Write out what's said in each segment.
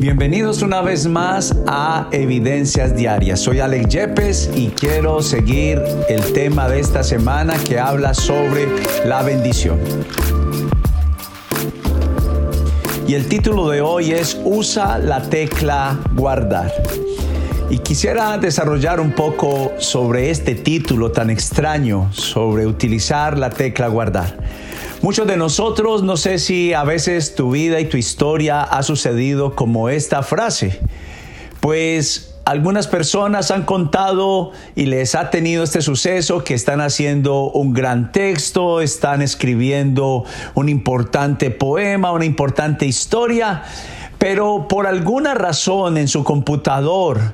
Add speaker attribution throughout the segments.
Speaker 1: Bienvenidos una vez más a Evidencias Diarias. Soy Alex Yepes y quiero seguir el tema de esta semana que habla sobre la bendición. Y el título de hoy es Usa la tecla guardar. Y quisiera desarrollar un poco sobre este título tan extraño, sobre utilizar la tecla guardar. Muchos de nosotros, no sé si a veces tu vida y tu historia ha sucedido como esta frase. Pues algunas personas han contado y les ha tenido este suceso que están haciendo un gran texto, están escribiendo un importante poema, una importante historia, pero por alguna razón en su computador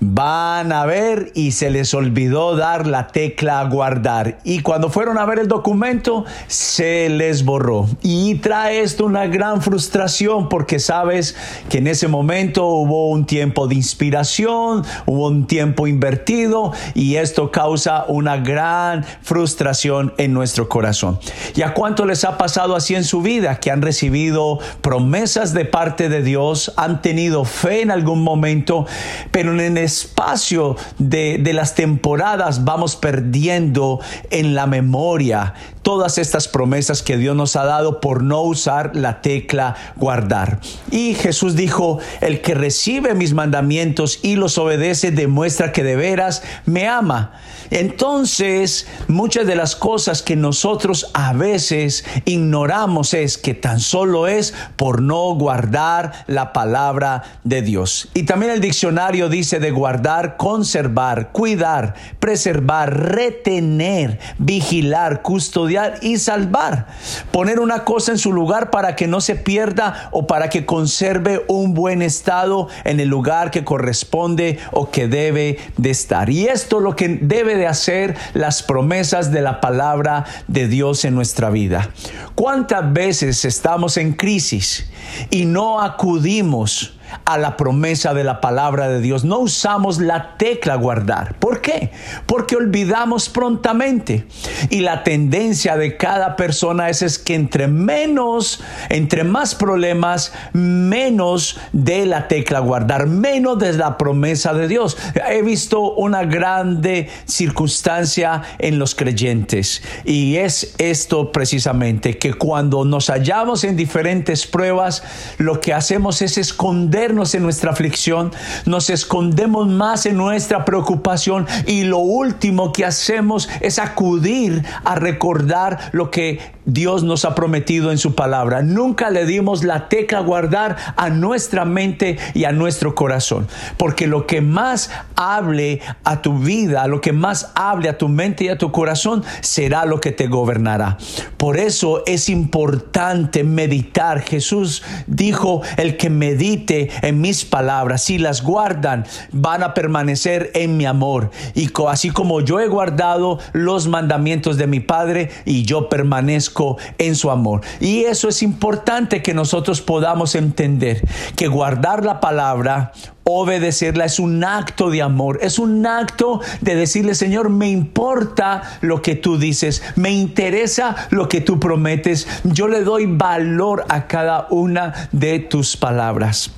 Speaker 1: van a ver y se les olvidó dar la tecla guardar. Y cuando fueron a ver el documento, se les borró. Y trae esto una gran frustración porque sabes que en ese momento hubo un tiempo de inspiración, hubo un tiempo invertido y esto causa una gran frustración en nuestro corazón. ¿Y a cuánto les ha pasado así en su vida? Que han recibido promesas de parte de Dios, han tenido fe en algún momento, pero en el espacio de, de las temporadas vamos perdiendo en la memoria todas estas promesas que Dios nos ha dado por no usar la tecla guardar. Y Jesús dijo, el que recibe mis mandamientos y los obedece demuestra que de veras me ama. Entonces, muchas de las cosas que nosotros a veces ignoramos es que tan solo es por no guardar la palabra de Dios. Y también el diccionario dice de guardar, conservar, cuidar, preservar, retener, vigilar, custodiar y salvar. Poner una cosa en su lugar para que no se pierda o para que conserve un buen estado en el lugar que corresponde o que debe de estar. Y esto lo que debe de hacer las promesas de la palabra de Dios en nuestra vida. ¿Cuántas veces estamos en crisis y no acudimos a la promesa de la palabra de Dios. No usamos la tecla guardar. ¿Por qué? Porque olvidamos prontamente. Y la tendencia de cada persona es, es que entre menos, entre más problemas, menos de la tecla guardar, menos de la promesa de Dios. He visto una grande circunstancia en los creyentes y es esto precisamente que cuando nos hallamos en diferentes pruebas, lo que hacemos es esconder en nuestra aflicción, nos escondemos más en nuestra preocupación y lo último que hacemos es acudir a recordar lo que Dios nos ha prometido en su palabra. Nunca le dimos la tecla guardar a nuestra mente y a nuestro corazón, porque lo que más hable a tu vida, lo que más hable a tu mente y a tu corazón, será lo que te gobernará. Por eso es importante meditar. Jesús dijo, el que medite en mis palabras, si las guardan, van a permanecer en mi amor. Y así como yo he guardado los mandamientos de mi Padre y yo permanezco en su amor. Y eso es importante que nosotros podamos entender, que guardar la palabra, obedecerla es un acto de amor, es un acto de decirle, Señor, me importa lo que tú dices, me interesa lo que tú prometes, yo le doy valor a cada una de tus palabras.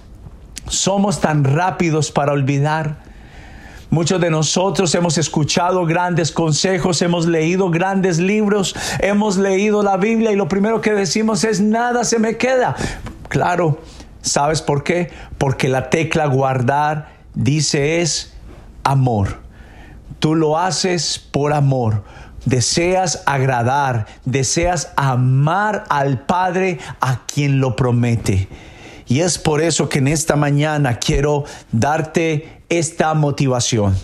Speaker 1: Somos tan rápidos para olvidar, Muchos de nosotros hemos escuchado grandes consejos, hemos leído grandes libros, hemos leído la Biblia y lo primero que decimos es nada se me queda. Claro, ¿sabes por qué? Porque la tecla guardar dice es amor. Tú lo haces por amor. Deseas agradar, deseas amar al Padre a quien lo promete. Y es por eso que en esta mañana quiero darte esta motivación.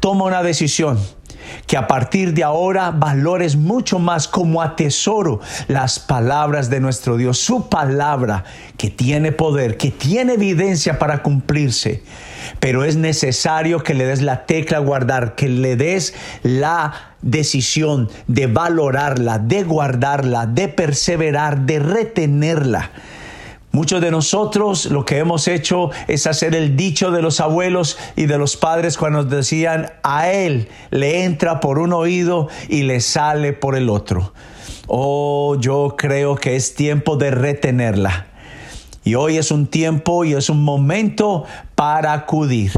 Speaker 1: Toma una decisión que a partir de ahora valores mucho más como atesoro las palabras de nuestro Dios, su palabra que tiene poder, que tiene evidencia para cumplirse. Pero es necesario que le des la tecla guardar, que le des la decisión de valorarla, de guardarla, de perseverar, de retenerla Muchos de nosotros lo que hemos hecho es hacer el dicho de los abuelos y de los padres cuando decían, a él le entra por un oído y le sale por el otro. Oh, yo creo que es tiempo de retenerla. Y hoy es un tiempo y es un momento para acudir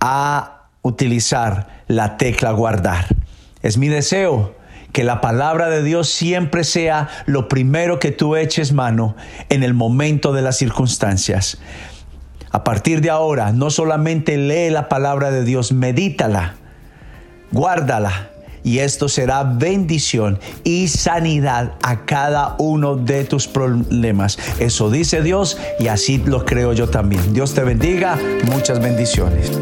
Speaker 1: a utilizar la tecla guardar. Es mi deseo que la palabra de Dios siempre sea lo primero que tú eches mano en el momento de las circunstancias. A partir de ahora, no solamente lee la palabra de Dios, medítala, guárdala. Y esto será bendición y sanidad a cada uno de tus problemas. Eso dice Dios y así lo creo yo también. Dios te bendiga. Muchas bendiciones.